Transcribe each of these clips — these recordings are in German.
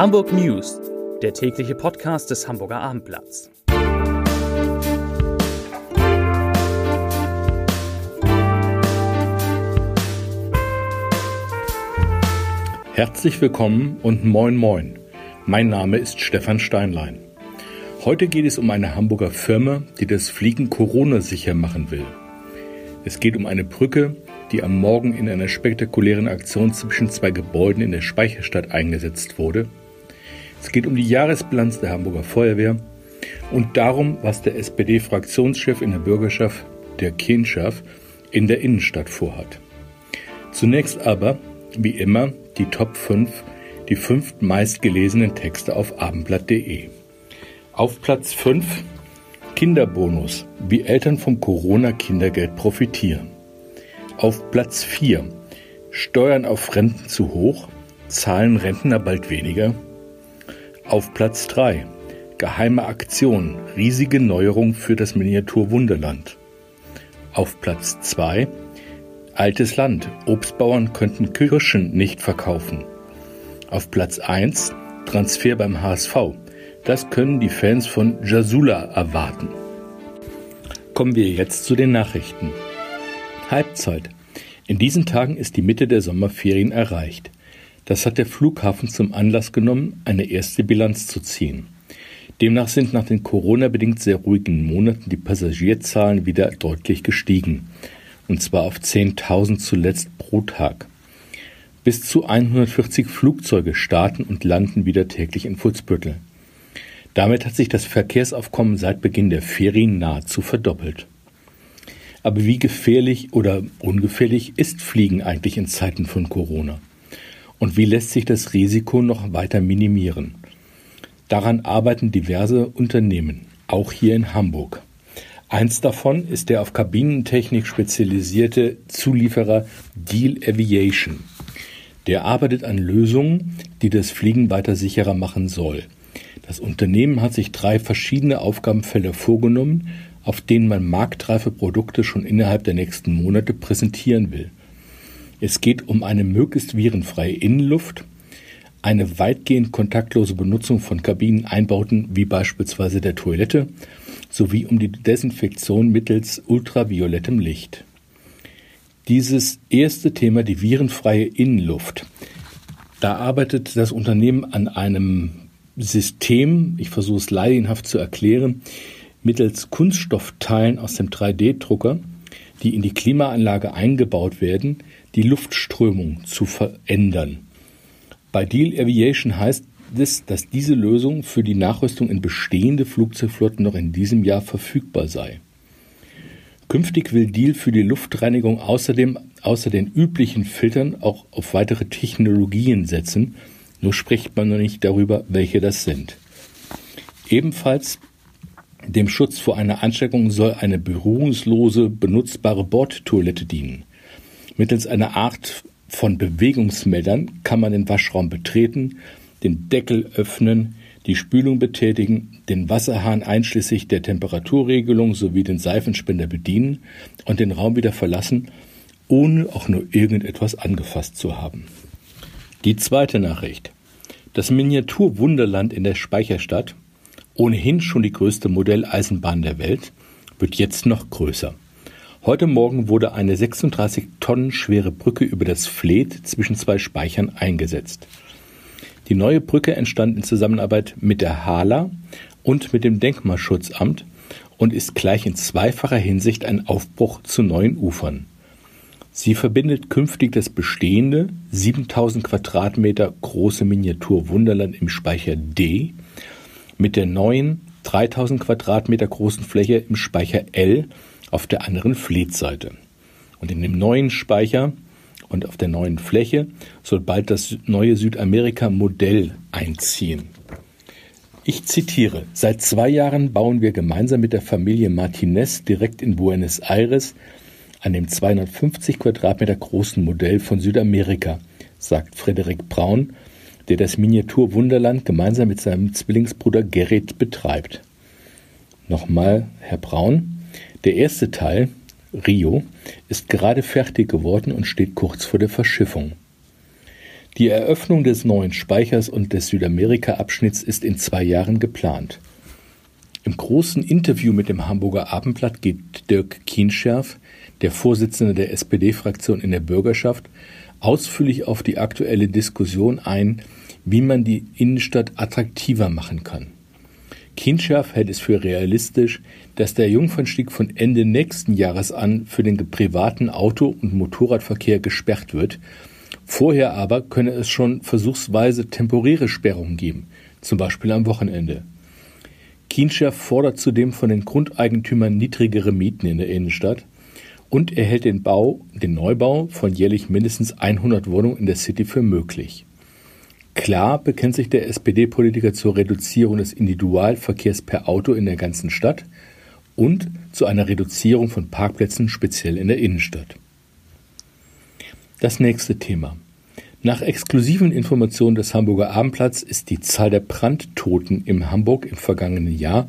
Hamburg News, der tägliche Podcast des Hamburger Abendblatts. Herzlich willkommen und moin moin. Mein Name ist Stefan Steinlein. Heute geht es um eine Hamburger Firma, die das Fliegen Corona-sicher machen will. Es geht um eine Brücke, die am Morgen in einer spektakulären Aktion zwischen zwei Gebäuden in der Speicherstadt eingesetzt wurde. Es geht um die Jahresbilanz der Hamburger Feuerwehr und darum, was der SPD-Fraktionschef in der Bürgerschaft, der Kinschaft, in der Innenstadt vorhat. Zunächst aber, wie immer, die Top 5, die fünf meistgelesenen Texte auf abendblatt.de. Auf Platz 5 Kinderbonus, wie Eltern vom Corona-Kindergeld profitieren. Auf Platz 4 Steuern auf Renten zu hoch, zahlen Rentner bald weniger. Auf Platz 3 Geheime Aktion, riesige Neuerung für das Miniatur Wunderland. Auf Platz 2 Altes Land, Obstbauern könnten Kirschen nicht verkaufen. Auf Platz 1 Transfer beim HSV. Das können die Fans von Jasula erwarten. Kommen wir jetzt zu den Nachrichten. Halbzeit. In diesen Tagen ist die Mitte der Sommerferien erreicht. Das hat der Flughafen zum Anlass genommen, eine erste Bilanz zu ziehen. Demnach sind nach den Corona-bedingt sehr ruhigen Monaten die Passagierzahlen wieder deutlich gestiegen. Und zwar auf 10.000 zuletzt pro Tag. Bis zu 140 Flugzeuge starten und landen wieder täglich in Futzbüttel. Damit hat sich das Verkehrsaufkommen seit Beginn der Ferien nahezu verdoppelt. Aber wie gefährlich oder ungefährlich ist Fliegen eigentlich in Zeiten von Corona? Und wie lässt sich das Risiko noch weiter minimieren? Daran arbeiten diverse Unternehmen, auch hier in Hamburg. Eins davon ist der auf Kabinentechnik spezialisierte Zulieferer Deal Aviation. Der arbeitet an Lösungen, die das Fliegen weiter sicherer machen soll. Das Unternehmen hat sich drei verschiedene Aufgabenfelder vorgenommen auf denen man marktreife Produkte schon innerhalb der nächsten Monate präsentieren will. Es geht um eine möglichst virenfreie Innenluft, eine weitgehend kontaktlose Benutzung von Kabineneinbauten wie beispielsweise der Toilette sowie um die Desinfektion mittels ultraviolettem Licht. Dieses erste Thema, die virenfreie Innenluft, da arbeitet das Unternehmen an einem System, ich versuche es laienhaft zu erklären, mittels Kunststoffteilen aus dem 3D-Drucker, die in die Klimaanlage eingebaut werden, die Luftströmung zu verändern. Bei Deal Aviation heißt es, dass diese Lösung für die Nachrüstung in bestehende Flugzeugflotten noch in diesem Jahr verfügbar sei. Künftig will Deal für die Luftreinigung außerdem außer den üblichen Filtern auch auf weitere Technologien setzen, nur spricht man noch nicht darüber, welche das sind. Ebenfalls dem Schutz vor einer Ansteckung soll eine berührungslose, benutzbare Bordtoilette dienen. Mittels einer Art von Bewegungsmeldern kann man den Waschraum betreten, den Deckel öffnen, die Spülung betätigen, den Wasserhahn einschließlich der Temperaturregelung sowie den Seifenspender bedienen und den Raum wieder verlassen, ohne auch nur irgendetwas angefasst zu haben. Die zweite Nachricht. Das Miniatur-Wunderland in der Speicherstadt ohnehin schon die größte Modelleisenbahn der Welt, wird jetzt noch größer. Heute Morgen wurde eine 36 Tonnen schwere Brücke über das Fleet zwischen zwei Speichern eingesetzt. Die neue Brücke entstand in Zusammenarbeit mit der HALA und mit dem Denkmalschutzamt und ist gleich in zweifacher Hinsicht ein Aufbruch zu neuen Ufern. Sie verbindet künftig das bestehende 7000 Quadratmeter große Miniatur Wunderland im Speicher D mit der neuen 3000 Quadratmeter großen Fläche im Speicher L auf der anderen Fleetseite. Und in dem neuen Speicher und auf der neuen Fläche soll bald das neue Südamerika-Modell einziehen. Ich zitiere, seit zwei Jahren bauen wir gemeinsam mit der Familie Martinez direkt in Buenos Aires an dem 250 Quadratmeter großen Modell von Südamerika, sagt Frederik Braun, der das Miniatur Wunderland gemeinsam mit seinem Zwillingsbruder Gerrit betreibt. Nochmal, Herr Braun. Der erste Teil, Rio, ist gerade fertig geworden und steht kurz vor der Verschiffung. Die Eröffnung des neuen Speichers und des Südamerika-Abschnitts ist in zwei Jahren geplant. Im großen Interview mit dem Hamburger Abendblatt geht Dirk Kienscherf, der Vorsitzende der SPD-Fraktion in der Bürgerschaft, ausführlich auf die aktuelle Diskussion ein, wie man die Innenstadt attraktiver machen kann. Kienscherf hält es für realistisch, dass der Jungfernstieg von Ende nächsten Jahres an für den privaten Auto- und Motorradverkehr gesperrt wird Vorher aber könne es schon versuchsweise temporäre Sperrungen geben, zum Beispiel am Wochenende. Kienscher fordert zudem von den Grundeigentümern niedrigere Mieten in der Innenstadt und er hält den Bau, den Neubau von jährlich mindestens 100 Wohnungen in der City für möglich. Klar bekennt sich der SPD-Politiker zur Reduzierung des Individualverkehrs per Auto in der ganzen Stadt und zu einer Reduzierung von Parkplätzen speziell in der Innenstadt. Das nächste Thema. Nach exklusiven Informationen des Hamburger Abendblatts ist die Zahl der Brandtoten in Hamburg im vergangenen Jahr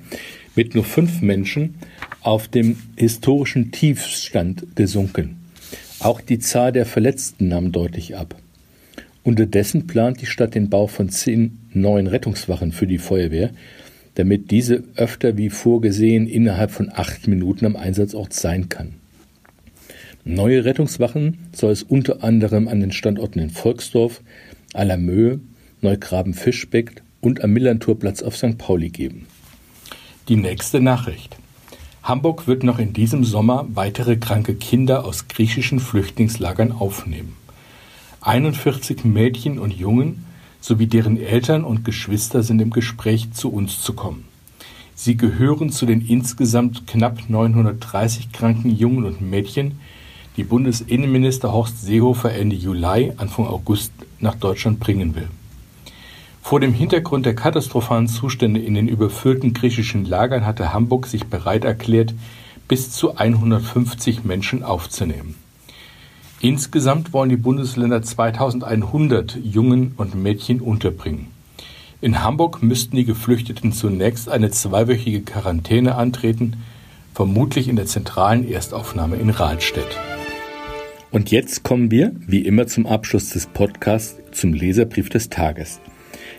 mit nur fünf Menschen auf dem historischen Tiefstand gesunken. Auch die Zahl der Verletzten nahm deutlich ab. Unterdessen plant die Stadt den Bau von zehn neuen Rettungswachen für die Feuerwehr, damit diese öfter wie vorgesehen innerhalb von acht Minuten am Einsatzort sein kann. Neue Rettungswachen soll es unter anderem an den Standorten in Volksdorf, Allermöhe, Neugraben-Fischbeck und am Millantorplatz auf St. Pauli geben. Die nächste Nachricht. Hamburg wird noch in diesem Sommer weitere kranke Kinder aus griechischen Flüchtlingslagern aufnehmen. 41 Mädchen und Jungen sowie deren Eltern und Geschwister sind im Gespräch, zu uns zu kommen. Sie gehören zu den insgesamt knapp 930 kranken Jungen und Mädchen, die Bundesinnenminister Horst Seehofer Ende Juli, Anfang August nach Deutschland bringen will. Vor dem Hintergrund der katastrophalen Zustände in den überfüllten griechischen Lagern hatte Hamburg sich bereit erklärt, bis zu 150 Menschen aufzunehmen. Insgesamt wollen die Bundesländer 2100 Jungen und Mädchen unterbringen. In Hamburg müssten die Geflüchteten zunächst eine zweiwöchige Quarantäne antreten, vermutlich in der zentralen Erstaufnahme in Rahlstedt. Und jetzt kommen wir, wie immer zum Abschluss des Podcasts, zum Leserbrief des Tages.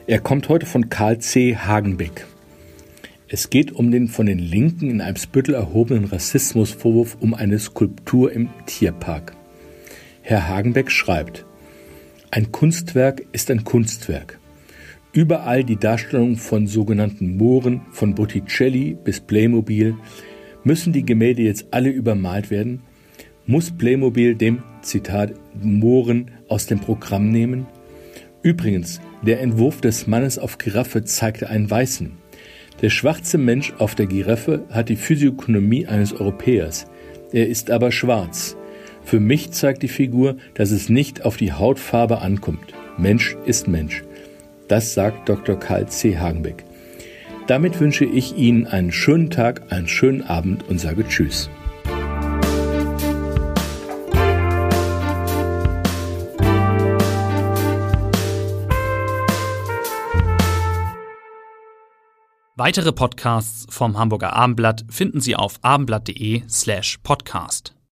Er kommt heute von Karl C. Hagenbeck. Es geht um den von den Linken in Eimsbüttel erhobenen Rassismusvorwurf um eine Skulptur im Tierpark. Herr Hagenbeck schreibt, ein Kunstwerk ist ein Kunstwerk. Überall die Darstellung von sogenannten Mooren, von Botticelli bis Playmobil, müssen die Gemälde jetzt alle übermalt werden, muss Playmobil dem, Zitat, Mohren aus dem Programm nehmen? Übrigens, der Entwurf des Mannes auf Giraffe zeigte einen Weißen. Der schwarze Mensch auf der Giraffe hat die Physiognomie eines Europäers. Er ist aber schwarz. Für mich zeigt die Figur, dass es nicht auf die Hautfarbe ankommt. Mensch ist Mensch. Das sagt Dr. Karl C. Hagenbeck. Damit wünsche ich Ihnen einen schönen Tag, einen schönen Abend und sage Tschüss. Weitere Podcasts vom Hamburger Abendblatt finden Sie auf abendblatt.de slash podcast.